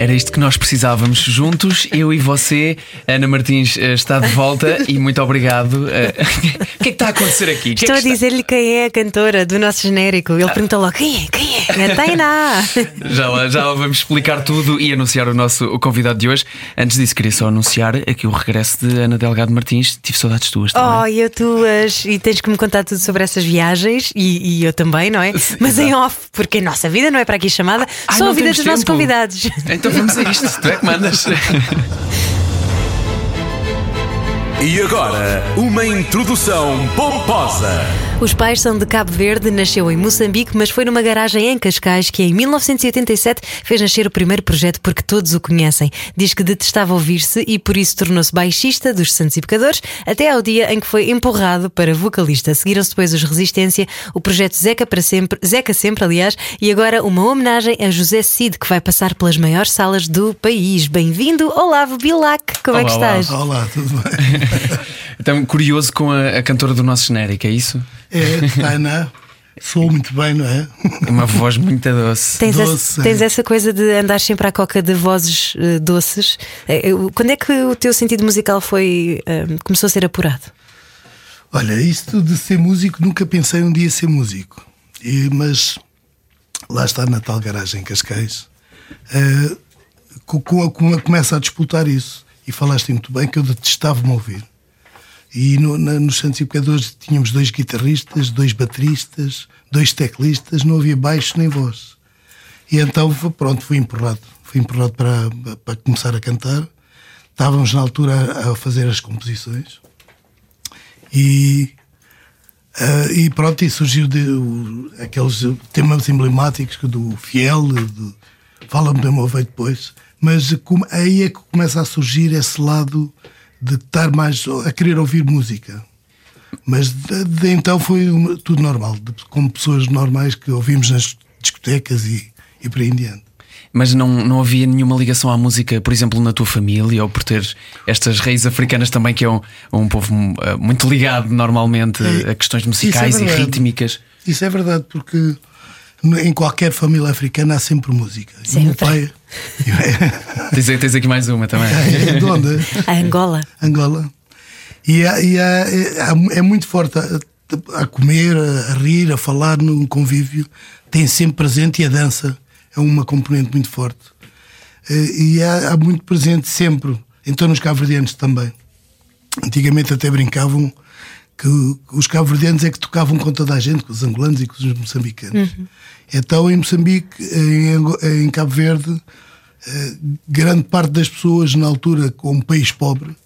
Era isto que nós precisávamos juntos, eu e você. Ana Martins eh, está de volta e muito obrigado. Eh, o que é que está a acontecer aqui? Estou é a dizer-lhe quem é a cantora do nosso genérico. Ele perguntou logo: quem é? Quem é? A Tainá. Já, já vamos explicar tudo e anunciar o nosso o convidado de hoje. Antes disso, queria só anunciar aqui o regresso de Ana Delgado Martins. Tive saudades tuas também. Oh, e eu tuas. E tens que me contar tudo sobre essas viagens e, e eu também, não é? Sim, Mas em exato. off, porque a nossa vida não é para aqui chamada, Ai, só não a vida dos nossos tempo. convidados. Então vamos a isto, tu é que mandas. E agora, uma introdução pomposa. Os pais são de Cabo Verde, nasceu em Moçambique, mas foi numa garagem em Cascais que em 1987 fez nascer o primeiro projeto porque todos o conhecem. Diz que detestava ouvir-se e por isso tornou-se baixista dos Santos e Pecadores, até ao dia em que foi empurrado para vocalista. Seguiram-se depois os Resistência, o projeto Zeca para sempre, Zeca sempre, aliás, e agora uma homenagem a José Cid, que vai passar pelas maiores salas do país. Bem-vindo, Olavo Bilac, como é que Olá, estás? Olá, tudo bem? Então, curioso com a, a cantora do nosso genérico, é isso? É, Tainá, sou muito bem, não é? Uma voz muito doce. Tens, Doce, essa, tens é. essa coisa de andar sempre à coca de vozes eh, doces. Eu- quando é que o teu sentido musical foi eh, começou a ser apurado? Olha, isto de ser músico, nunca pensei um dia ser músico. E- mas lá está na tal garagem em Cascais, eh, co- co- co- começa a disputar isso. E falaste muito bem que eu detestava-me ouvir. E no, na, nos Pecadores tínhamos dois guitarristas, dois bateristas, dois teclistas, não havia baixo nem voz. E então, pronto, fui empurrado. Fui empurrado para, para começar a cantar. Estávamos na altura a, a fazer as composições. E, ah, e pronto, e surgiu de, o- aqueles temas emblemáticos do Fiel, do Fala-me do meu veio depois. Mas como- aí é que começa a surgir esse lado de estar mais a querer ouvir música. Mas de, de então foi tudo normal, de- como pessoas normais que ouvimos nas discotecas e, e por aí em diante. Mas não, não havia nenhuma ligação à música, por exemplo, na tua família, ou por ter estas raízes africanas também, que é um, um povo eh, muito ligado normalmente a questões musicais e É, verdade. rítmicas. Isso é verdade, porque em qualquer família africana há sempre música. E o meu Sempre. pai Tens, tens aqui mais uma também. é de onde? A Angola. Angola. E, há- e há- é, é muito forte a, a comer, a, a rir, a falar num convívio. Tem sempre presente e a dança é uma componente muito forte. Eh, E há, há muito presente sempre. Então nos cabo-verdianos também. Antigamente até brincavam que os cabo-verdianos é que tocavam com toda a gente, com os angolanos e com os moçambicanos. Então em Moçambique, em, em Cabo Verde, eh, grande parte das pessoas na altura, como país pobre,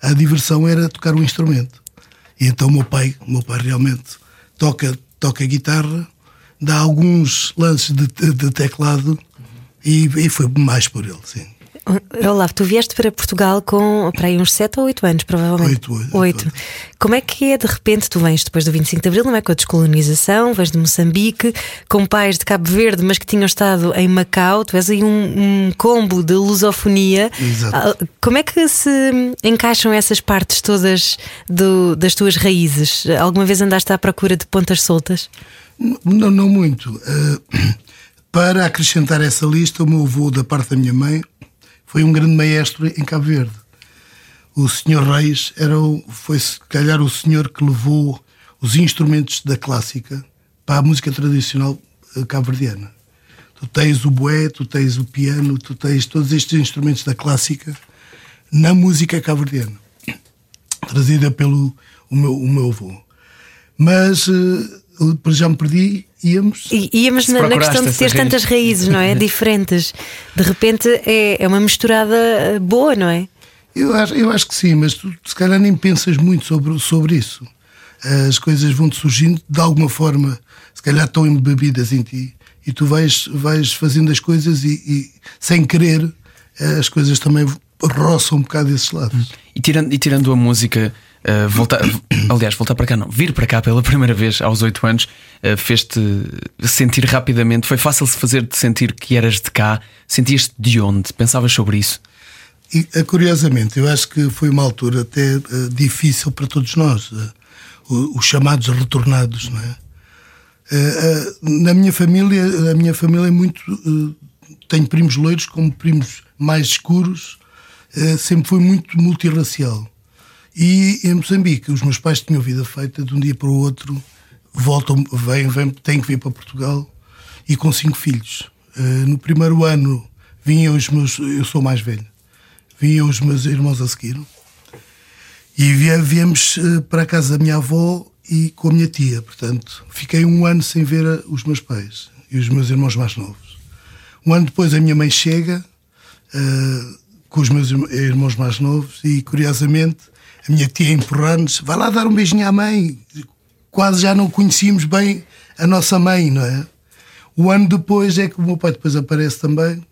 a diversão era tocar um instrumento. E então meu pai, meu pai realmente toca, toca guitarra, dá alguns lances de, de- de teclado e, e foi mais por ele, sim. Olavo, tu vieste para Portugal com para aí uns 7 ou 8 anos, provavelmente. Oito, oito, Oito. oito. Como é que é de repente tu vens depois do 25 de Abril, não é? Com a descolonização, vens de Moçambique, com pais de Cabo Verde, mas que tinham estado em Macau, tu és aí um, um combo de lusofonia. Exato. Ah, Como é que se encaixam essas partes todas do- das tuas raízes? Alguma vez andaste à procura de pontas soltas? Não, não muito. Eh, para acrescentar essa lista, o meu avô, da parte da minha mãe, foi um grande maestro em Cabo Verde. O senhor Reis era o, foi se calhar o senhor que levou os instrumentos da clássica para a música tradicional eh, cabo-verdiana. Tu tens o bué, tu tens o piano, tu tens todos estes instrumentos da clássica na música cabo-verdiana, trazida pelo o meu, o meu avô. Mas eh, já me perdi, íamos. E íamos Se na, na questão de ter raiz. tantas raízes, não é? Diferentes. De repente é, é uma misturada eh, boa, não é? Eu acho, eu acho que sim, mas tu se calhar nem pensas muito sobre, sobre isso. As coisas vão-te surgindo de alguma forma, se calhar estão embebidas em ti, e tu vais, vais fazendo as coisas e, e, sem querer as coisas também roçam um bocado esses lados. E tirando, e tirando a música, Uh, voltar, aliás, voltar para cá não, vir para cá pela primeira vez aos 8 anos uh, fez-te sentir rapidamente. Foi fácil se fazer-te sentir que eras de cá? Sentias-te de onde? Pensavas sobre isso? E, curiosamente, eu acho que foi uma altura até uh, difícil para todos nós, os chamados retornados, não é? na minha família, a minha família é muito. tenho primos loiros como primos mais escuros, sempre foi muito multirracial. E em Moçambique, os meus pais tinham vida feita de um dia para o outro, voltam, vêm, vêm, têm que vir para Portugal e com cinco filhos. Uh, no primeiro ano vinham os meus, eu sou mais velho, vinham os meus irmãos a seguir e viemos uh, para a casa da minha avó e com a minha tia. Portanto, fiquei um ano sem ver a, os meus pais e os meus irmãos mais novos. Um ano depois a minha mãe chega uh, com os meus irmãos mais novos e, curiosamente, a minha tia empurrando-nos, vai lá dar um beijinho à mãe. Quase já não conhecíamos bem a nossa mãe, não é? O ano depois é que o meu pai depois aparece também.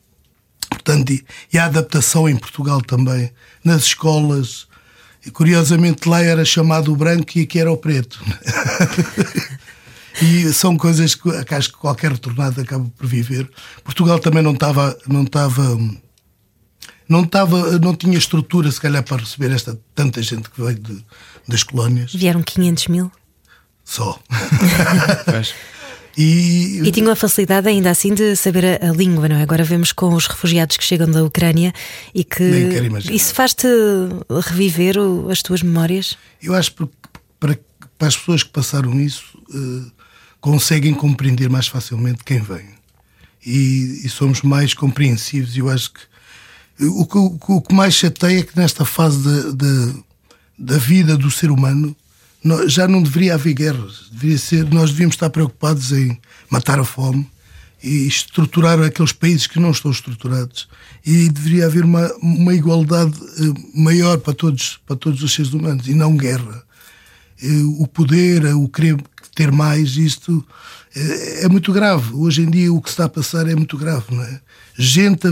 Portanto, e, e a adaptação em Portugal também, nas escolas. E, curiosamente lá era chamado o branco e aqui era o preto. e são coisas que, acho que qualquer retornado acaba por viver. Portugal também não estava não estava não, estava, não tinha estrutura, se calhar, para receber esta tanta gente que veio de, das colónias. Vieram 500 mil? Só. e, e tinham a facilidade ainda assim de saber a, a, língua, não é? Agora vemos com os refugiados que chegam da Ucrânia e que isso faz-te reviver o, as tuas memórias? Eu acho que para, para as pessoas que passaram isso uh, conseguem compreender mais facilmente quem vem. E, e somos mais compreensivos. Eu acho que o que, o que mais chateia é que nesta fase de, de, da vida do ser humano já não deveria haver guerras. Deveria ser, nós devíamos estar preocupados em matar a fome e estruturar aqueles países que não estão estruturados. E deveria haver uma, uma igualdade eh, maior para todos, para todos os seres humanos e não guerra. Eh, o poder, o querer ter mais, isto é, é muito grave. Hoje em dia o que está a passar é muito grave, não é? gente.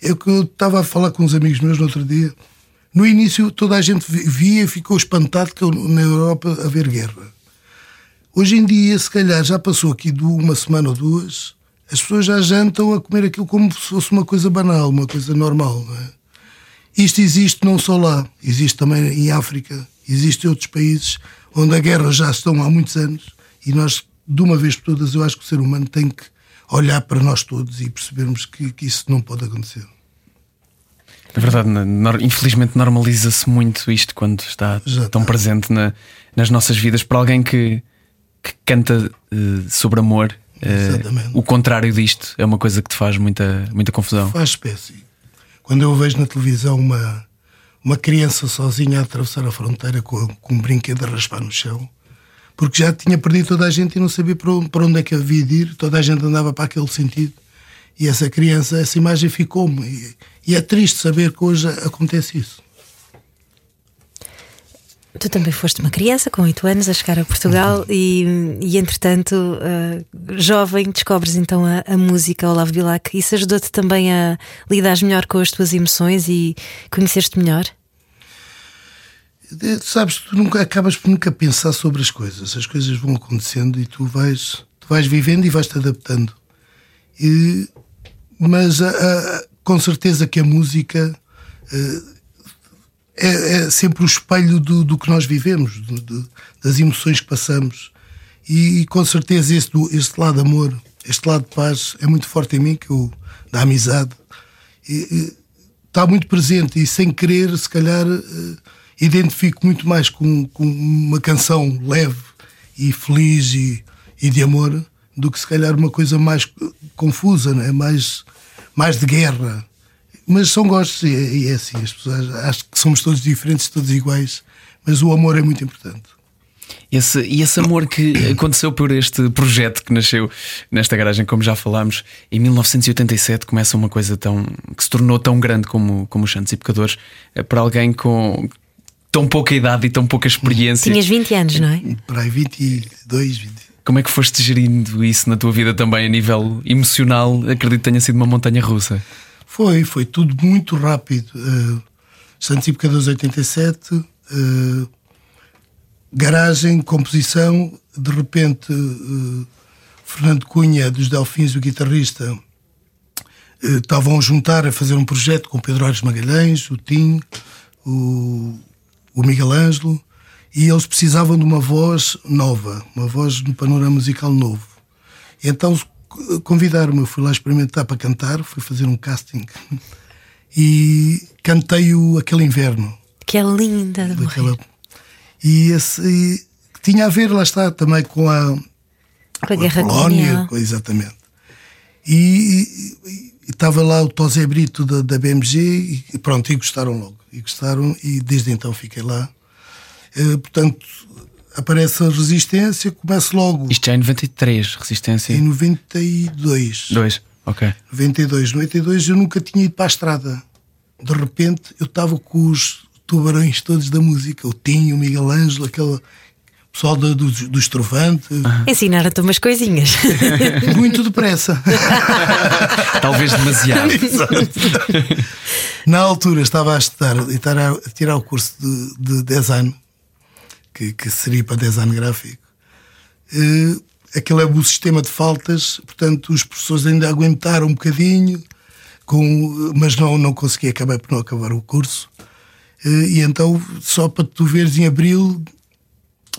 É o que eu estava a falar com uns amigos meus no outro dia. No início toda a gente via e ficou espantado que na Europa haver guerra. Hoje em dia, se calhar, já passou aqui de uma semana ou duas, as pessoas já jantam a comer aquilo como se fosse uma coisa banal, uma coisa normal. Não é? Isto existe não só lá, existe também em África, existe em outros países onde a guerra já estão há muitos anos e nós, de uma vez por todas, eu acho que o ser humano tem que olhar para nós todos e percebermos que, que isso não pode acontecer. É verdade, infelizmente normaliza-se muito isto quando está Já tão está. presente na, nas nossas vidas. Para alguém que, que canta uh, sobre amor, uh, o contrário disto é uma coisa que te faz muita, muita confusão. Faz espécie. Quando eu vejo na televisão uma, uma criança sozinha a atravessar a fronteira com, com um brinquedo a raspar no chão, porque já tinha perdido toda a gente e não sabia para onde, para onde é que havia de ir, toda a gente andava para aquele sentido. E essa criança, essa imagem ficou-me. E, e, é triste saber que hoje acontece isso. Tu também foste uma criança com 8 anos a chegar a Portugal uhum. e, e, entretanto, uh, jovem, descobres então a, a música Olavo Bilac. Isso ajudou-te também a lidar melhor com as tuas emoções e conhecer-te melhor? sabes, tu nunca acabas por nunca pensar sobre as coisas. As coisas vão acontecendo e tu vais, tu vais vivendo e vais te adaptando. E, mas a, a, com certeza que a música eh, é, é, sempre o espelho do, do que nós vivemos, do, do, das emoções que passamos. E, e com certeza este, este lado amor, este lado de paz é muito forte em mim, que eu, da amizade. E, está muito presente e sem querer, se calhar eh, identifico muito mais com, com uma canção leve e feliz e, e, de amor do que se calhar uma coisa mais confusa, né? mais, mais de guerra. Mas são gostos e, e é assim, as pessoas acho que somos todos diferentes, todos iguais, mas o amor é muito importante. Esse, e esse amor que aconteceu por este projeto que nasceu nesta garagem, como já falámos, em 1987 começa uma coisa tão que se tornou tão grande como, como os Santos e Pecadores, eh, para alguém com, tão pouca idade e tão pouca experiência. Tinhas 20 anos, não é? Para aí 22, 20. Como é que foste gerindo isso na tua vida também a nível emocional? Acredito que tenha sido uma montanha russa. Foi, foi tudo muito rápido. Uh, Santos e Pecadores 87, uh, garagem, composição, de repente uh, Fernando Cunha dos Delfins, o guitarrista, uh, estavam a juntar a fazer um projeto com Pedro Aires Magalhães, o Tim, o, o Miguel Ângelo, e eles precisavam de uma voz nova, uma voz no panorama musical novo. Então convidaram-me, eu fui lá experimentar para cantar, fui fazer um casting e cantei o Aquele Inverno. Que é linda, daquela... E esse e, tinha a ver, lá está, também com a, com a Guerra Colónia. Exatamente. E, e, estava lá o Tosé Brito da, da BMG e pronto, e gostaram logo. E gostaram, e desde então fiquei lá. Uh, portanto, aparece a resistência, começa logo. Isto já é em 93, resistência? Em 92. 2, ok. 92. 92 eu nunca tinha ido para a estrada. De repente eu estava com os tubarões todos da música. O Tinho, o Miguel Ângelo, aquele pessoal do, do, do Estrovante. Ensinaram-te umas coisinhas. Muito depressa. Talvez demasiado. Na altura estava a estudar e a tirar o curso de, de design que, que seria para design gráfico. Uh, aquele é o sistema de faltas, portanto, os professores ainda aguentaram um bocadinho, com, mas não, não consegui acabar por não acabar o curso. Uh, e então, só para tu veres, em abril,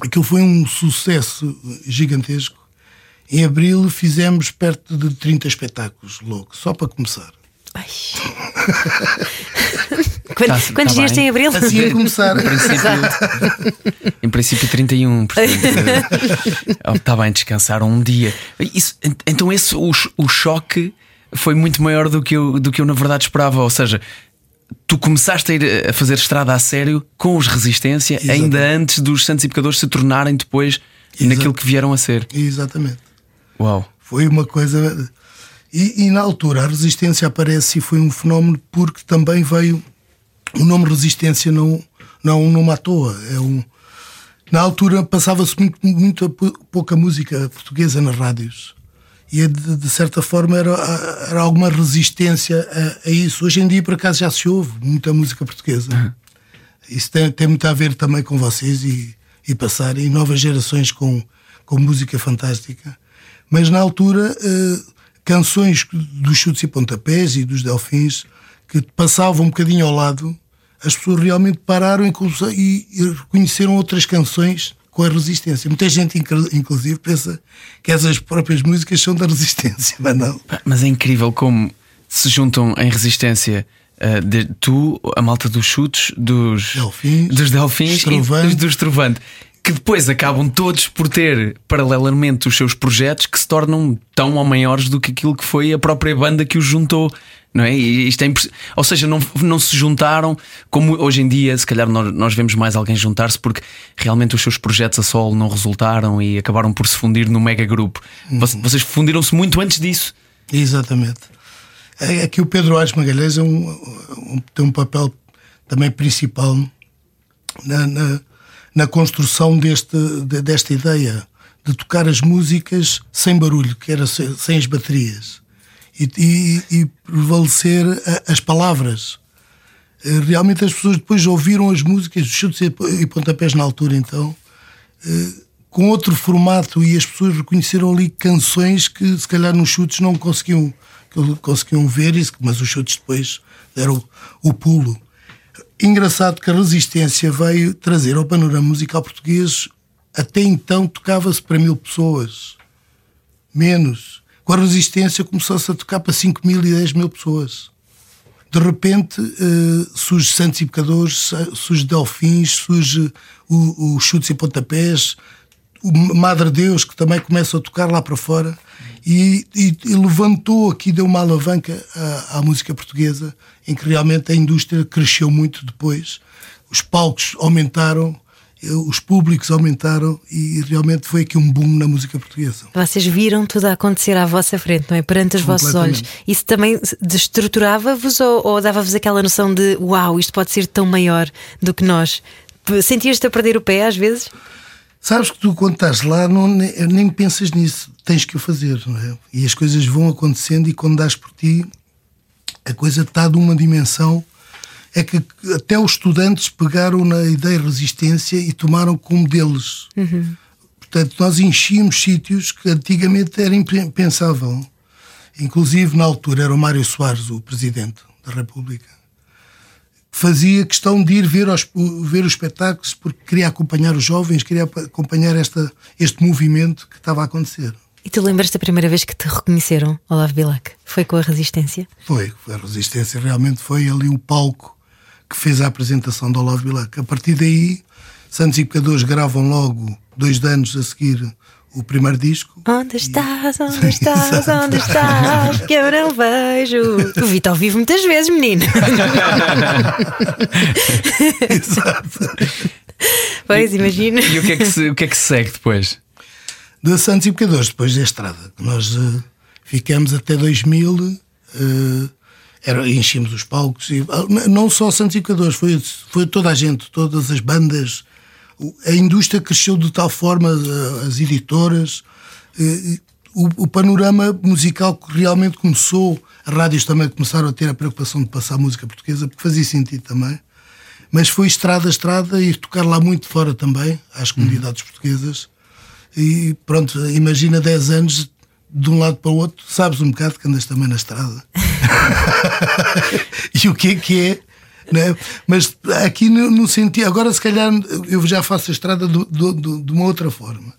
aquilo foi um sucesso gigantesco. Em abril fizemos perto de 30 espetáculos, louco, só para começar. Ai. Quantos, tá, quantos tá dias bem. tem abril? Assim a começar. Em princípio, em princípio 31. Está bem, descansaram um dia. Isso, então, esse, o, o choque foi muito maior do que, eu, do que eu, na verdade, esperava. Ou seja, tu começaste a ir a fazer estrada a sério com os Resistência, Exatamente. ainda antes dos Santos e Pecadores se tornarem depois naquilo que vieram a ser. Exatamente. Uau. Foi uma coisa. E, e, na altura a resistência aparece e foi um fenómeno porque também veio o nome resistência não não não à toa é um na altura passava-se muito, muito pouca música portuguesa nas rádios. E de, de certa forma era, era alguma resistência a, a, isso. Hoje em dia por acaso já se ouve muita música portuguesa. Uhum. isso tem, tem muito a ver também com vocês e, e passarem novas gerações com com música fantástica. Mas na altura uh, canções dos chutes e pontapés e dos delfins que passavam um bocadinho ao lado, as pessoas realmente pararam e, reconheceram outras canções com a resistência. Muita gente, inclusive, pensa que essas próprias músicas são da resistência, mas não. Mas é incrível como se juntam em resistência. Uh, de, tu, a malta dos chutes, dos delfins, dos delfins e dos, dos Trovante que depois acabam todos por ter paralelamente os seus projetos que se tornam tão ou maiores do que aquilo que foi a própria banda que os juntou. Não é? E isto é Ou seja, não, não se juntaram como hoje em dia, se calhar nós, nós vemos mais alguém juntar-se porque realmente os seus projetos a solo não resultaram e acabaram por se fundir no mega grupo. Uhum. Vocês fundiram-se muito antes disso. Exatamente. É, aqui o Pedro Aires Magalhães é um, um, tem um papel também principal na, na na construção deste, de, desta ideia de tocar as músicas sem barulho, que era sem as baterias, e, e, e prevalecer a, as palavras. Eh, realmente as pessoas depois ouviram as músicas, chutes e pontapés na altura, então, eh, com outro formato, e as pessoas reconheceram ali canções que se calhar nos chutes não conseguiam, conseguiam ver, mas os chutes depois deram o pulo. Engraçado que a resistência veio trazer ao panorama musical português, até então tocava-se para mil pessoas, menos. Com a resistência começou-se a tocar para 5 mil e 10 mil pessoas. De repente uh, surge Santos e Pecadores, surge Delfins, surge o, o Chutes e Pontapés, o Madre Deus, que também começa a tocar lá para fora, e, e, e levantou aqui, deu uma alavanca à, à, música portuguesa, em que realmente a indústria cresceu muito depois, os palcos aumentaram, eh, os públicos aumentaram e realmente foi aqui um boom na música portuguesa. Vocês viram tudo a acontecer à vossa frente, não é? Perante os vossos olhos. Isso também destruturava-vos ou, ou dava-vos aquela noção de uau, isto pode ser tão maior do que nós? Sentias-te a perder o pé às vezes? Sabes que tu, quando estás lá, não, nem, nem pensas nisso, tens que o fazer, não é? E as coisas vão acontecendo, e quando dás por ti, a coisa está de uma dimensão. É que até os estudantes pegaram na ideia de resistência e tomaram como deles. Uhum. Portanto, nós enchíamos sítios que antigamente era impensável. Inclusive, na altura, era o Mário Soares, o presidente da República, fazia questão de ir ver, os ver os espetáculos porque queria acompanhar os jovens, queria acompanhar esta, este movimento que estava a acontecer. E tu lembras da primeira vez que te reconheceram, Olavo Bilac? Foi com a Resistência? Foi, a Resistência realmente foi ali o palco que fez a apresentação do Olavo Bilac. A partir daí, Santos e Pecadores gravam logo, dois anos a seguir, o primeiro disco. Onde estás? Onde estás? Onde estás? Que eu não vejo. O Vitor vive muitas vezes, menino. Exato. Pois, imagina. E o que, é que se, o que é que se segue depois? De Santos e Pecadores, depois da estrada. Nós uh, ficamos até 2000, uh, era, enchemos os palcos. E, uh, não só Santos e Pecadores, foi, foi toda a gente, todas as bandas a indústria cresceu de tal forma, eh, as editoras, o, o, panorama musical que realmente começou, as rádios também começaram a ter a preocupação de passar música portuguesa, porque fazia sentido também. Mas foi estrada a estrada e tocar lá muito fora também, às comunidades uhum. portuguesas. E pronto, imagina 10 anos de um lado para o outro, sabes um bocado que andas também na estrada. e o que é que é né? Mas aqui no, no, sentido. Agora, se calhar, eu já faço a estrada do, do, do, de uma outra forma.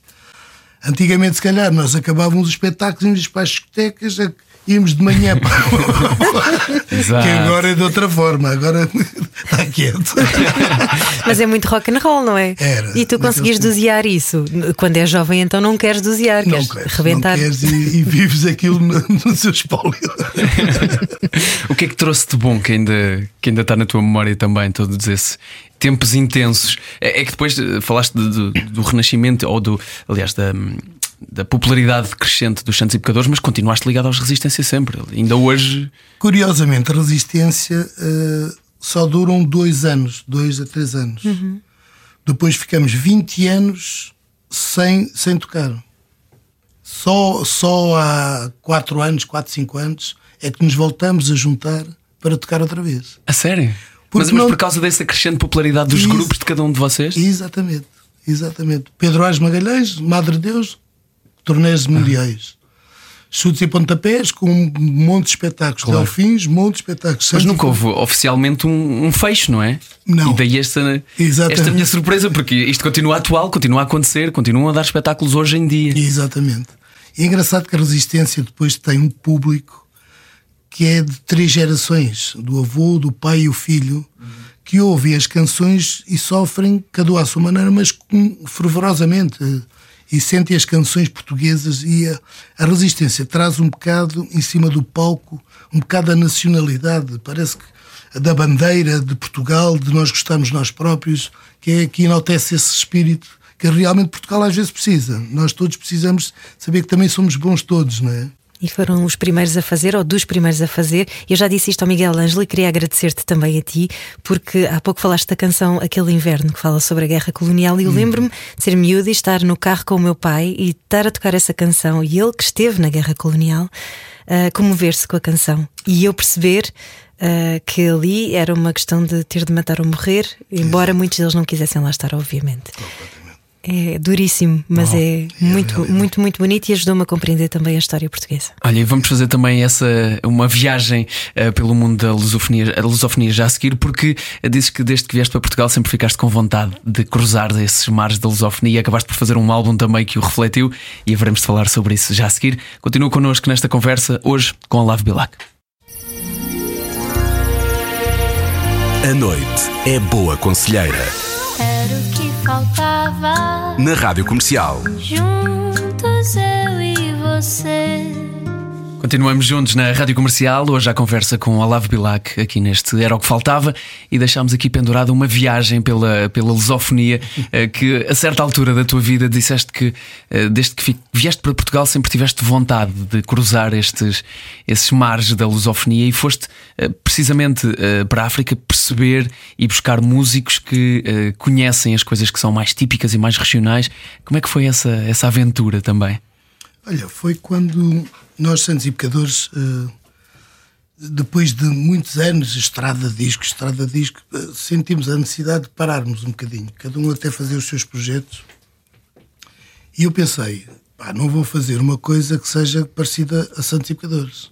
Antigamente, se calhar, nós acabávamos os espetáculos, íamos para as discotecas, íamos de manhã para. que agora é de outra forma, agora está quieto. Mas é muito rock and roll, não é? Era. E tu conseguias dosear isso? Quando és jovem, então não queres dosear, não queres, queres rebentar. Não queres e, e vives aquilo no, no seu espólio. o que é que trouxe de bom que ainda, que ainda está na tua memória também, todos esses tempos intensos? É, é que depois eh, falaste do, do Renascimento, ou do, aliás, da da popularidade crescente dos Santos e Pecadores, mas continuaste ligado aos Resistência sempre. Ainda hoje. Curiosamente, a Resistência uh, só duram dois anos, dois a três anos. Uhum. Depois ficamos 20 anos sem, sem tocar. Só, só há quatro anos, quatro, cinco anos, é que nos voltamos a juntar para tocar outra vez. A sério? Mas, não... mas, por causa dessa crescente popularidade dos Ex grupos de cada um de vocês? Exatamente, exatamente. Pedro Ás Magalhães, Madre Deus, torneios mundiais. Chutes e pontapés com um monte de espetáculos. Claro. Delfins, um monte de espetáculos. Mas nunca houve oficialmente um, um fecho, não é? Não. E daí esta, esta minha surpresa, porque isto continua atual, continua a acontecer, continuam a dar espetáculos hoje em dia. Exatamente. E é engraçado que a Resistência depois tem um público que é de três gerações: do avô, do pai e o filho, que ouvem as canções e sofrem, cada um à sua maneira, mas fervorosamente e sentem as canções portuguesas e a, a, resistência traz um bocado em cima do palco, um bocado a nacionalidade, parece que da bandeira de Portugal, de nós gostarmos nós próprios, que é que enaltece esse espírito que realmente Portugal às vezes precisa. Nós todos precisamos saber que também somos bons todos, não é? E foram os primeiros a fazer, ou dos primeiros a fazer. Eu já disse isto ao Miguel Ângelo e queria agradecer-te também a ti, porque há pouco falaste da canção Aquele Inverno, que fala sobre a guerra colonial, e eu hum. lembro-me de ser miúda e estar no carro com o meu pai e estar a tocar essa canção, e ele que esteve na guerra colonial, uh, comover-se com a canção. E eu perceber Uh, que ali era uma questão de ter de matar ou morrer, embora muitos deles não quisessem lá estar, obviamente. É duríssimo, mas oh, é, é muito, é muito, muito bonito e ajudou-me a compreender também a história portuguesa. Olha, e vamos fazer também essa uma viagem uh, pelo mundo da lusofonia, lusofonia já a seguir, porque dizes que desde que vieste para Portugal sempre ficaste com vontade de cruzar esses mares da lusofonia. Acabaste por fazer um álbum também que o refletiu e haveremos de falar sobre isso já a seguir. Continua connosco nesta conversa hoje com a Lave Bilac. A noite é boa conselheira. Era o que faltava. Na Rádio Comercial. Juntos eu e você. Continuamos juntos na Rádio Comercial, hoje a conversa com Olavo Bilac, aqui neste Era o que Faltava, e deixámos aqui pendurada uma viagem pela, pela lusofonia, eh, que a certa altura da tua vida disseste que, eh, desde que vieste para Portugal, sempre tiveste vontade de cruzar estes, esses mares da lusofonia e foste eh, precisamente para a África perceber e buscar músicos que conhecem as coisas que são mais típicas e mais regionais. Como é que foi essa, essa aventura também? Olha, foi quando nós, santos e pecadores, uh, depois de muitos anos, estrada disco, estrada disco, eh, sentimos a necessidade de pararmos um bocadinho, cada um até fazer os seus projetos. E eu pensei, pá, não vou fazer uma coisa que seja parecida a Santos e Pecadores.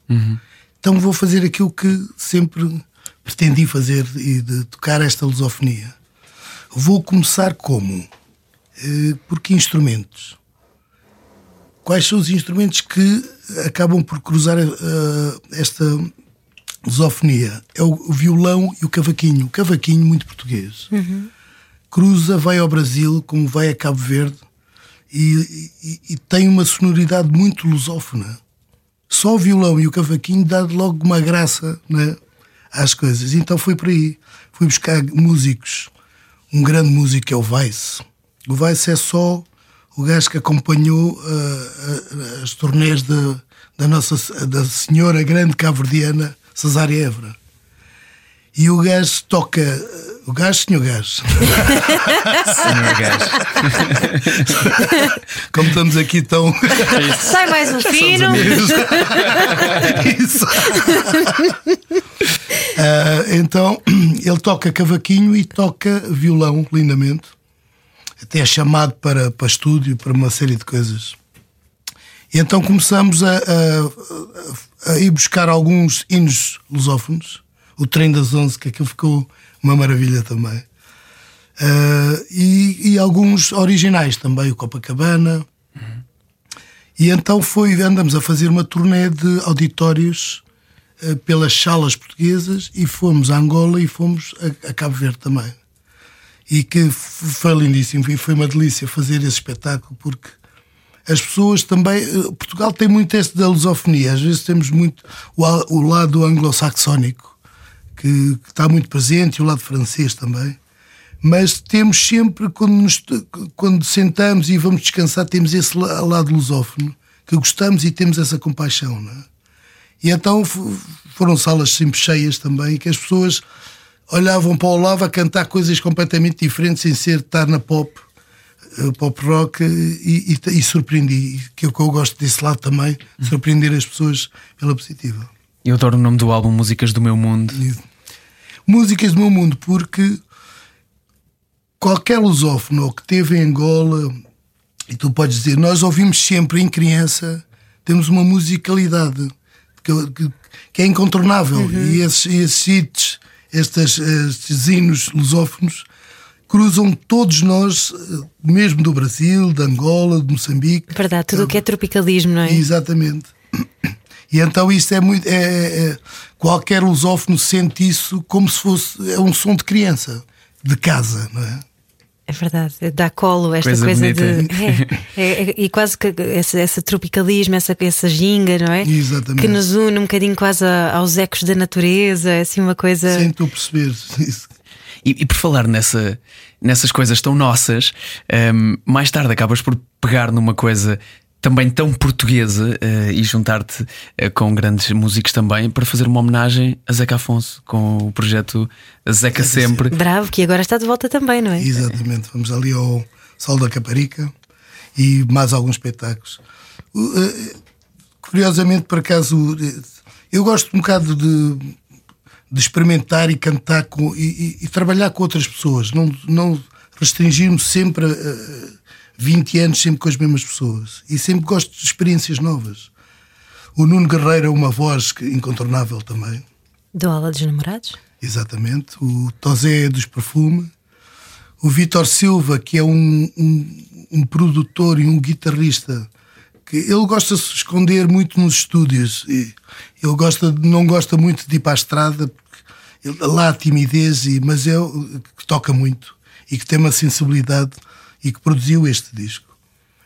Então vou fazer aquilo que sempre pretendi fazer e de tocar esta lusofonia. Vou começar como? Eh, por que instrumentos? Quais são os instrumentos que acabam por cruzar eh, esta lusofonia? É o violão e o cavaquinho. O cavaquinho, muito português. Cruza, vai ao Brasil, como vai a Cabo Verde, e, e- e tem uma sonoridade muito lusófona. Só o violão e o cavaquinho dá logo uma graça né, às coisas. Então foi por aí. Fui buscar músicos. Um grande músico é o Weiss. O Weiss é só o gajo que acompanhou ah, as turnés da, da nossa da senhora grande cabo-verdiana Cesária Évora. E o gajo toca. O gajo, senhor gajo. Senhor gajo. Como estamos aqui tão. Sai mais um fino. Isso. Ah, então, ele toca cavaquinho e toca violão, lindamente. Até chamado para, para estúdio, para uma série de coisas. E então começamos a, a- a ir buscar alguns hinos lusófonos. O Trem das Onze, que aquilo ficou uma maravilha também. Ah, e, e alguns originais também, o Copacabana. E então foi, andamos a fazer uma turnê de auditórios eh, pelas salas portuguesas e fomos a Angola e fomos a, a Cabo Verde também. E que foi lindíssimo e foi uma delícia fazer esse espetáculo porque as pessoas também. eh, Portugal tem muito este da lusofonia, às vezes temos muito o, o lado anglo-saxónico que, que está muito presente e o lado francês também. Mas temos sempre, quando, nos- quando sentamos e vamos descansar, temos esse la- lado lusófono que gostamos e temos essa compaixão. Não é? E então foram salas sempre cheias também, que as pessoas olhavam para o lado a cantar coisas completamente diferentes, sem ser estar na pop, eh, pop rock, e, e, e surpreendi. Que é o que eu gosto desse lado também, surpreender as pessoas pela positiva. Eu adoro o nome do álbum Músicas do Meu Mundo. Músicas do meu mundo, porque qualquer lusófono que teve em Angola, e tu podes dizer, nós ouvimos sempre em criança, temos uma musicalidade que, que- que é incontornável. E esses, esses hits, estes, estes hinos lusófonos, cruzam todos nós, eh, mesmo do Brasil, de Angola, de Moçambique. Verdade, tudo o que é tropicalismo, não é? Exatamente. E então isto é muito. É, é- qualquer lusófono sente isso como se fosse. É um som de criança, de casa, não é? É verdade, dá colo esta Coisa coisa, bonita. de. É, é- é- e quase que esse, esse tropicalismo, essa, essa ginga, não é? Exatamente. Que nos une um bocadinho quase aos ecos da natureza, é assim uma coisa. Sem tu perceber isso. E, e por falar nessa, nessas coisas tão nossas, hum, mais tarde acabas por pegar numa coisa também tão portuguesa eh, e juntar-te eh, com grandes músicos também para fazer uma homenagem a Zeca Afonso com o projeto Zeca Sempre. Bravo, que agora está de volta também, não é? Exatamente. Vamos ali ao Sol da Caparica e mais alguns espetáculos. Eh, Curiosamente, por acaso, eu gosto um bocado de, de experimentar e cantar com, e, e- e trabalhar com outras pessoas, não, não restringir-me sempre a, a 20 anos sempre com as mesmas pessoas. E sempre gosto de experiências novas. O Nuno Guerreiro é uma voz incontornável também. Do Aula dos Namorados? Exatamente. O Tosé é dos Perfume. O Vítor Silva, que é um, um, um produtor e um guitarrista, que ele gosta de se esconder muito nos estúdios. E ele gosta, de- não gosta muito de ir para a estrada, porque ele- lá há timidez, e, mas é que toca muito e que tem uma sensibilidade e que produziu este disco.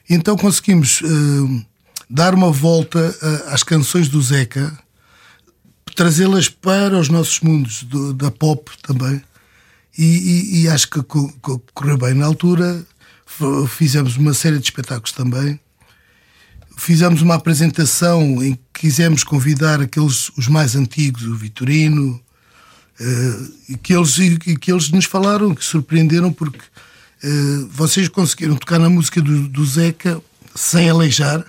Então conseguimos eh, dar uma volta eh, às canções do Zeca, trazê-las para os nossos mundos do- da pop também. E, e- e acho que co- co- correu bem. Na altura fizemos uma série de espetáculos também. Fizemos uma apresentação em que quisemos convidar aqueles os mais antigos, o Vitorino, e, que eles, que eles nos falaram, que surpreenderam, porque vocês conseguiram tocar na música do, do Zeca sem aleijar.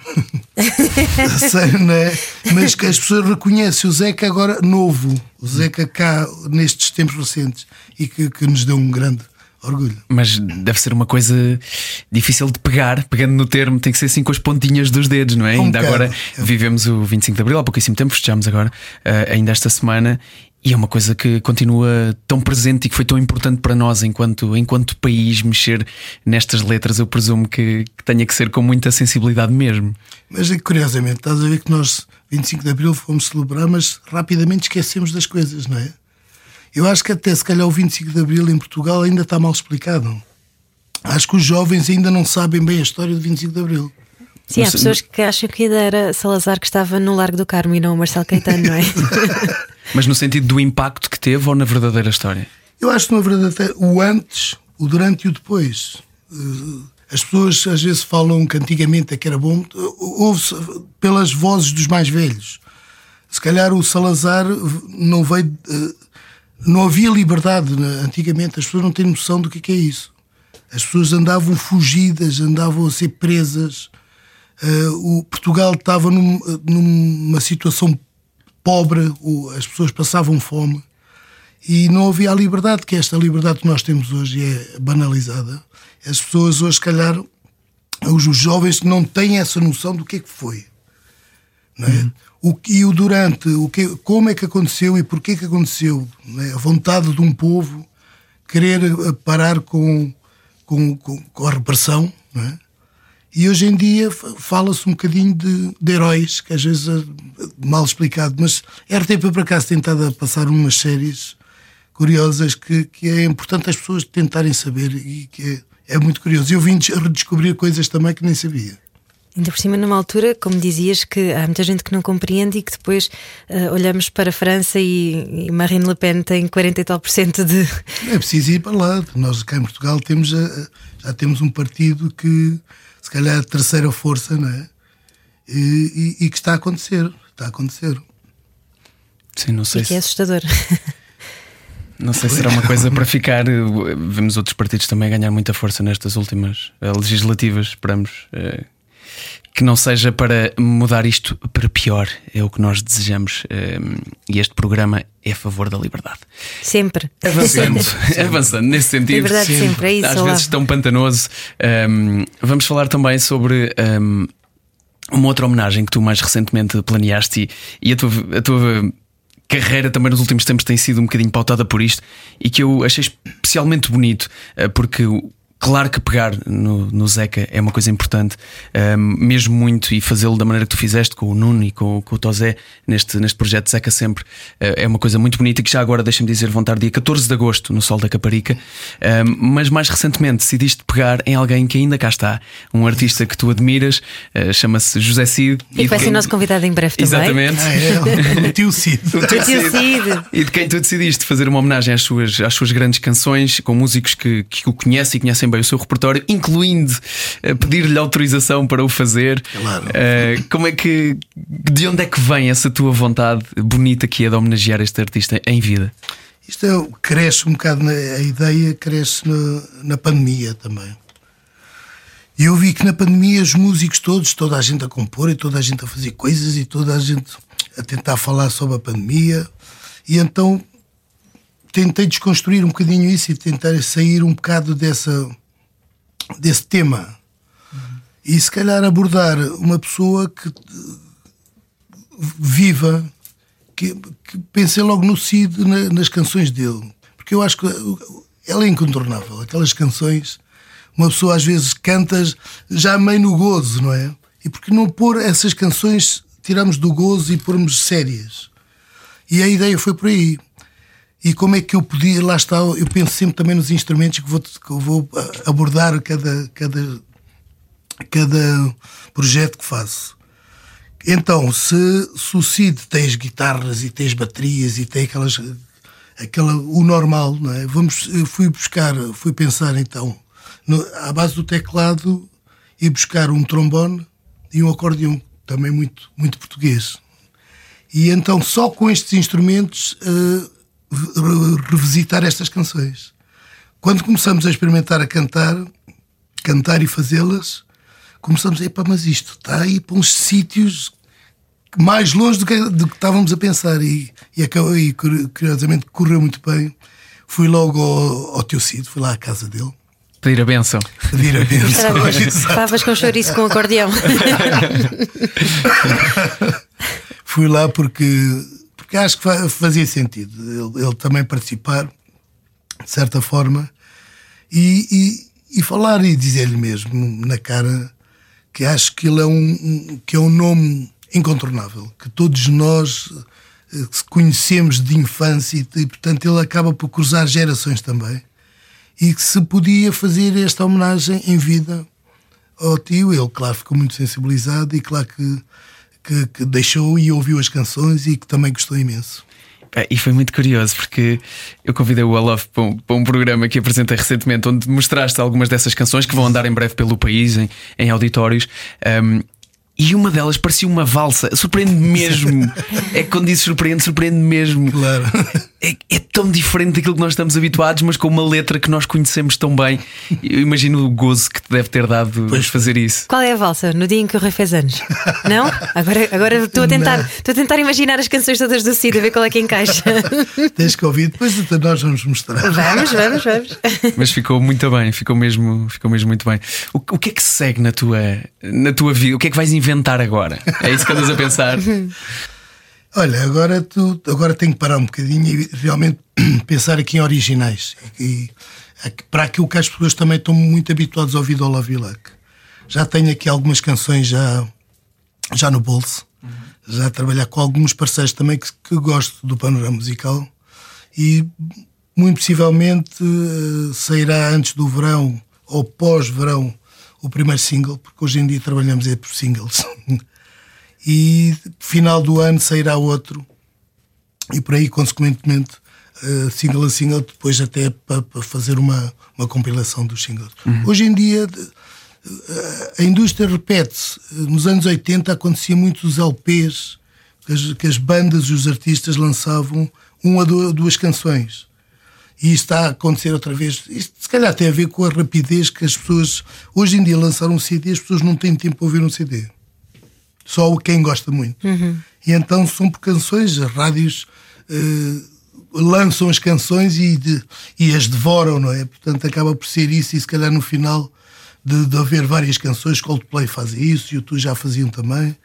Sei, não é? Mas que as pessoas reconhecem o Zeca agora novo, o Zeca cá nestes tempos recentes e que, que nos deu um grande orgulho. Mas deve ser uma coisa difícil de pegar, pegando no termo, tem que ser assim com as pontinhas dos dedos, não é? Um ainda bocado. agora vivemos o 25 de Abril, há pouquíssimo tempo, festejamos agora, eh, ainda esta semana, e é uma coisa que continua tão presente e que foi tão importante para nós enquanto, enquanto país mexer nestas letras. Eu presumo que, que tenha que ser com muita sensibilidade mesmo. Mas curiosamente, estás a ver que nós, 25 de Abril, fomos celebrar, mas rapidamente esquecemos das coisas, não é? Eu acho que até se calhar o 25 de Abril em Portugal ainda está mal explicado. Acho que os jovens ainda não sabem bem a história do 25 de Abril. Sim, há pessoas que acham que ainda era Salazar que estava no Largo do Carmo e não o Marcelo Caetano, não é? Mas no sentido do impacto que teve ou na verdadeira história? Eu acho que, na verdade, o antes, o durante e o depois. Eh, As pessoas às vezes falam que antigamente é que era bom, ouve-se pelas vozes dos mais velhos. Se calhar o Salazar não veio. eh, Não havia liberdade né? antigamente, as pessoas não têm noção do que é que é isso. As pessoas andavam fugidas, andavam a ser presas. Eh, o Portugal estava num- numa situação pobre, o- as pessoas passavam fome e não havia a liberdade, que é esta liberdade que nós temos hoje é banalizada. As pessoas hoje, se calhar, os, jovens não têm essa noção do que é que foi. Não é? O que e o durante, o que, como é que aconteceu e porquê que aconteceu. é? A vontade de um povo querer eh, parar com, com, com, com a repressão. Não é? E hoje em dia fa- fala-se um bocadinho de, de heróis, que às vezes é mal explicado, mas a RTP por acaso tem estado a passar umas séries curiosas que, que é importante as pessoas tentarem saber e que é, é muito curioso. Eu vim des- redescobrir coisas também que nem sabia. Ainda por cima, numa altura, como dizias, que há muita gente que não compreende e que depois eh, olhamos para a França e, e Marine Le Pen tem 40 e tal por cento de. É preciso ir para lá. Nós cá em Portugal temos a- já temos um partido que se calhar é a terceira força, não é? E, e- e que está a acontecer. Está a acontecer. Sim, não sei e que é assustador. Não sei se será uma coisa para ficar. Vemos outros partidos também ganhar muita força nestas últimas eh, legislativas. Esperamos eh, que não seja para mudar isto para pior. É o que nós desejamos. eh, E este programa é a favor da liberdade. Sempre. Avançando, avançando nesse sentido. Liberdade sempre, é isso, Às olá. vezes tão pantanoso. Um, vamos falar também sobre. um, uma outra homenagem que tu mais recentemente planeaste e, e a, tua, a tua carreira também nos últimos tempos tem sido um bocadinho pautada por isto e que eu achei especialmente bonito eh, porque o- Claro que pegar no, no Zeca é uma coisa importante, ehm, mesmo muito, e fazê-lo da maneira que tu fizeste com o Nuno e com, com o Tosé neste, neste projeto Zeca Sempre eh, é uma coisa muito bonita. Que já agora, deixa-me dizer, vão estar dia 14 de agosto no Sol da Caparica, Ehm, mas mais recentemente decidiste pegar em alguém que ainda cá está, um artista que tu admiras, eh, chama-se José Cid. E que vai ser quem- nosso convidado em breve também. Exatamente. Ah, é, o tio Cid. O Tio Cid. E de quem tu decidiste fazer uma homenagem às suas, às suas grandes canções, com músicos que, que o conhecem e conhecem bem o seu repertório, incluindo eh, pedir-lhe autorização para o fazer. Claro. Eh, como é que. De onde é que vem essa tua vontade bonita que é de homenagear este artista em vida? Isto é, cresce um bocado, na, a ideia cresce na, na pandemia também. E eu vi que na pandemia os músicos todos, toda a gente a compor e toda a gente a fazer coisas e toda a gente a tentar falar sobre a pandemia. E então tentei desconstruir um bocadinho isso e tentar sair um bocado dessa, desse tema. E se calhar abordar uma pessoa que viva, que, que pensei logo no Cid na- nas canções dele. Porque eu acho que ela é incontornável. Aquelas canções, uma pessoa às vezes canta já meio no gozo, não é? E porque não pôr essas canções, tiramos do gozo e pormos sérias? E a ideia foi por aí. E como é que eu podia, lá está, eu penso sempre também nos instrumentos que vou, que vou ah, abordar cada, cada, cada projeto que faço. Então, se, se as guitarras e tem as baterias e tem aquelas, aquela, o normal, não é? Vamos, fui buscar, fui pensar então, no, à base do teclado, e buscar um trombone e um acordeão, também muito, muito português. E então, só com estes instrumentos, re- revisitar estas canções. Quando começamos a experimentar a cantar, cantar e fazê-las, começamos a ir, mas isto está aí para uns sítios mais longe do que, do que estávamos a pensar e, e, acabou, e curiosamente correu muito bem. Fui logo ao, ao teu Cid, fui lá à casa dele. Pedir a benção. Pedir a benção. Estavas com chouriço com acordeão. fui lá porque, porque acho que fazia sentido ele, ele também participar, de certa forma, e, e, e falar e dizer-lhe mesmo na cara que acho que ele é um, que é um nome incontornável, que todos nós eh, conhecemos de infância e, portanto, ele acaba por cruzar gerações também. E que se podia fazer esta homenagem em vida ao tio, ele, claro, ficou muito sensibilizado e, claro, que, que, que deixou e ouviu as canções e que também gostou imenso. E foi muito curioso porque eu convidei o Olof para, um, para um, programa que apresentei recentemente, onde mostraste algumas dessas canções que vão andar em breve pelo país, em, em auditórios. Um, e uma delas parecia uma valsa. Surpreende mesmo. é quando dizes surpreende, surpreende mesmo. Claro. É, é, tão diferente daquilo que nós estamos habituados, mas com uma letra que nós conhecemos tão bem. Eu imagino o gozo que te deve ter dado pois. fazer isso. Qual é a valsa? No dia em que o Rei fez anos? Não? Agora, agora estou a tentar, estou a tentar imaginar as canções todas do Cid, a ver qual é que encaixa. Tens que ouvir, depois nós vamos mostrar. Vamos, vamos, vamos. Mas ficou muito bem, ficou mesmo, ficou mesmo muito bem. O, o que é que segue na tua, na tua vida? O que é que vais inventar agora? É isso que andas a pensar? Olha, agora, tu, agora tenho que parar um bocadinho e realmente pensar aqui em originais. E, para aquilo que as pessoas também estão muito habituadas a ouvir do Olavo Vilac. Já tenho aqui algumas canções já, já no bolso. Uhum. Já trabalhar com alguns parceiros também que, que gosto do panorama musical. E muito possivelmente uh, sairá antes do verão ou pós-verão o primeiro single, porque hoje em dia trabalhamos é por singles. e final do ano sairá outro, e por aí, consequentemente, uh, single a single, depois até para, para fazer uma, uma compilação dos singles. Uhum. Hoje em dia, uh, a indústria repete-se. Nos anos 80 acontecia muito os LPs, que as, que as bandas e os artistas lançavam uma ou duas canções. E isto está a acontecer outra vez. Isto se calhar tem a ver com a rapidez que as pessoas. Hoje em dia, lançar um CD, as pessoas não têm tempo para ouvir um CD só quem gosta muito. Uhum. E então são por canções, as rádios uh, lançam as canções e, de, e as devoram, não é? Portanto, acaba por ser isso, e se calhar no final de, de haver várias canções, Coldplay faz isso, e o Tu já faziam também.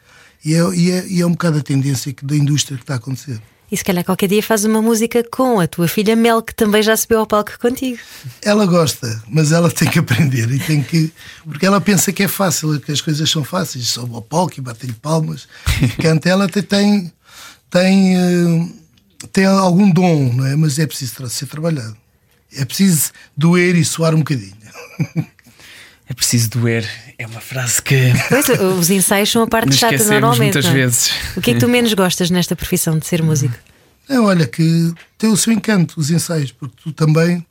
E é, e, é, e é um bocado a tendência que, da indústria que está a acontecer. E se calhar qualquer dia faz uma música com a tua filha Mel, que também já subiu ao palco contigo. Ela gosta, mas ela tem que aprender e tem que. Porque ela pensa que é fácil, que as coisas são fáceis, sobe ao palco e bate-lhe palmas. Canta, ela tem, tem, eh, tem algum dom, não é? Mas é preciso ser trabalhado. É preciso doer e suar um bocadinho. É preciso doer. É uma frase que. Pois, os ensaios são a parte chata normalmente. muitas é? vezes. O que é que tu menos gostas nesta profissão de ser músico? É, olha, que tem o seu encanto, os ensaios, porque tu também,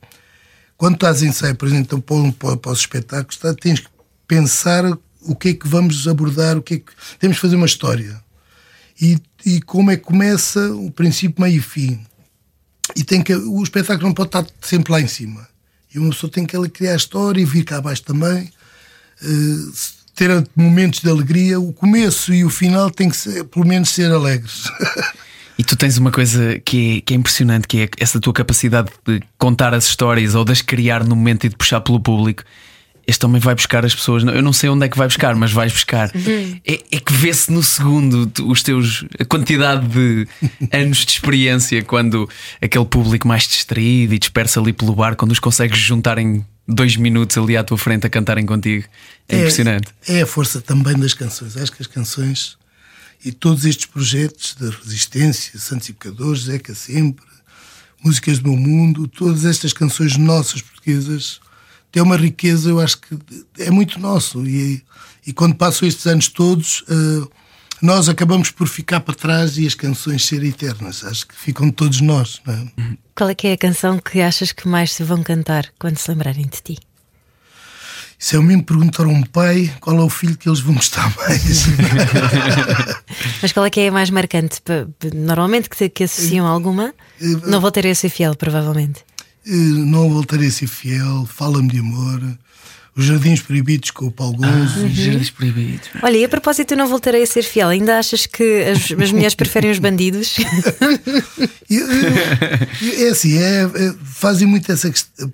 quando estás em ensaio, por exemplo, para, para os espetáculos, tá, tens que pensar o que é que vamos abordar, o que é que. Temos que fazer uma história. E, e como é que começa o princípio, meio e fim. E tem que, o espetáculo não pode estar sempre lá em cima. E uma pessoa tem que criar a história e vir cá abaixo também. Uh, ter momentos de alegria. O começo e o final tem que ser, pelo menos ser alegres. E tu tens uma coisa que é, que é impressionante, que é essa tua capacidade de contar as histórias ou de as criar no momento e de puxar pelo público este também vai buscar as pessoas. Eu não sei onde é que vai buscar, mas vais buscar. Uhum. É, é, que vê-se no segundo os teus a quantidade de anos de experiência quando aquele público mais distraído e disperso ali pelo bar, quando os consegues juntar em dois minutos ali à tua frente a cantarem contigo. É, é impressionante. É a força também das canções. Acho que as canções e todos estes projetos de resistência, Santos e Pecadores, Zeca Sempre, Músicas do Meu Mundo, todas estas canções nossas portuguesas tem uma riqueza, eu acho que é muito nosso. E, e quando passam estes anos todos, uh, nós acabamos por ficar para trás e as canções serem eternas. Acho que ficam todos nós. É? Qual é que é a canção que achas que mais se vão cantar quando se lembrarem de ti? Se eu me perguntar a um pai qual é o filho que eles vão gostar mais. Mas qual é que é a mais marcante? Normalmente que, que associam alguma, eh, não vou ter ser fiel, provavelmente. Eh, não voltarei a ser fiel, fala-me de amor, os Jardins Proibidos com o Paulo Gonzo. Ah, Jardins Proibidos. Olha, e a propósito, eu não voltarei a ser fiel. Ainda achas que as, as mulheres preferem os bandidos? Eh, É assim, é, é- fazem muito essa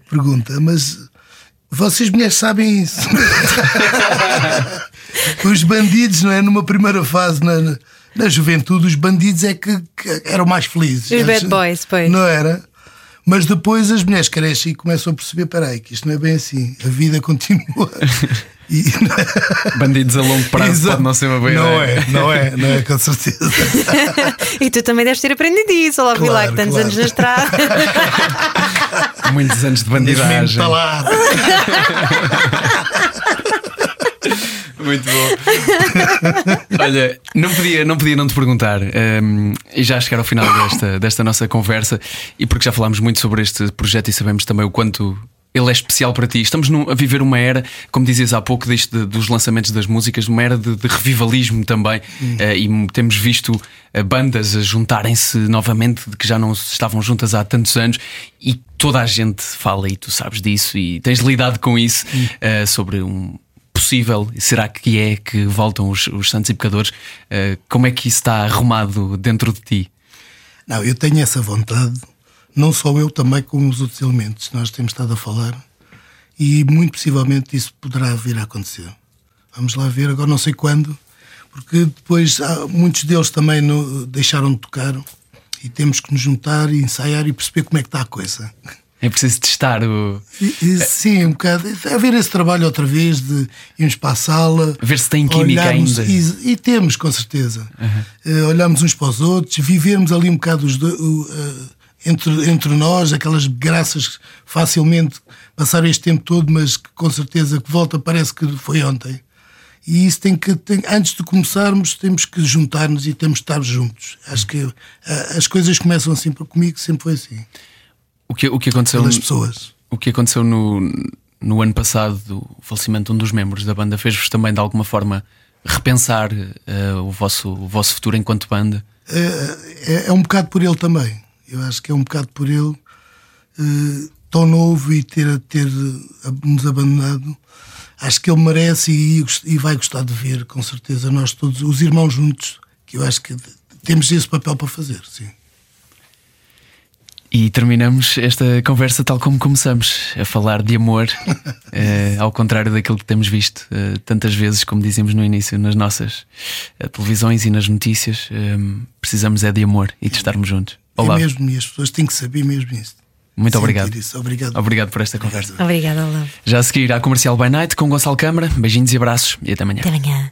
pergunta, mas vocês mulheres sabem isso. os bandidos, não é? Numa primeira fase, na, na- na juventude, os bandidos é que, que eram mais felizes. Os bad boys, pois. Não era? Mas depois as mulheres crescem e começam a perceber: peraí, que isto não é bem assim, a vida continua. E, Bandidos a longo prazo Exato. pode não ser uma boa não ideia. é, não é, não é, com certeza. e tu também deves ter aprendido isso. Olá, vi lá Claro, que tantos claro. anos na estrada. Muitos anos de bandidagem. está lá. Muito bom. Olha, não podia, não podia não te perguntar, hum, e já chegar ao final desta, desta nossa conversa, e porque já falámos muito sobre este projeto e sabemos também o quanto ele é especial para ti. Estamos num- a viver uma era, como dizias há pouco, deste, de- dos lançamentos das músicas, uma era de, de revivalismo também, eh, e temos visto eh, bandas a juntarem-se novamente, que já não estavam juntas há tantos anos, e toda a gente fala, e tu sabes disso, e tens lidado com isso, eh, sobre um possível, será que é que voltam os, os Santos e Pecadores? Uh, como é que isso está arrumado dentro de ti? Não, eu tenho essa vontade, não só eu, também com os outros elementos nós temos estado a falar, e muito possivelmente isso poderá vir a acontecer. Vamos lá ver, agora não sei quando, porque depois muitos deles também no- deixaram de tocar e temos que nos juntar e ensaiar e perceber como é que está a coisa. É preciso testar o. E, sim, um bocado. Haver esse trabalho outra vez de irmos para a sala. Ver se tem química ainda. E, e temos, com certeza. Eh, olharmos uns para os outros, vivermos ali um bocado os dois, o, eh, entre, entre nós, aquelas graças que facilmente passaram este tempo todo, mas que com certeza que volta, parece que foi ontem. E isso tem que, tem- antes de começarmos, temos que juntar-nos e temos de estar juntos. Acho que eh, as coisas começam assim, comigo sempre foi assim, O que, o que aconteceu, pelas pessoas. o que aconteceu no, no ano passado, do falecimento de um dos membros da banda, fez-vos também de alguma forma repensar uh, o, vosso, o vosso futuro enquanto banda? é, é um bocado por ele também. Eu acho que é um bocado por ele, eh, tão novo e ter, ter eh, nos abandonado. Acho que ele merece e, e vai gostar de ver, com certeza, nós todos, os irmãos juntos, que eu acho que temos esse papel para fazer, sim. E terminamos esta conversa tal como começamos, a falar de amor, eh, ao contrário daquilo que temos visto eh, tantas vezes, como dizíamos no início, nas nossas eh, televisões e nas notícias. eh, precisamos é de amor e de estarmos juntos. Olá, É mesmo, e as pessoas têm que saber mesmo isso. muito Sentir obrigado. Isso. Obrigado. Obrigado por esta conversa. Obrigada, Olá. Já a seguir à Comercial by Night com Gonçalo Câmara. Beijinhos e abraços e até amanhã. Até amanhã.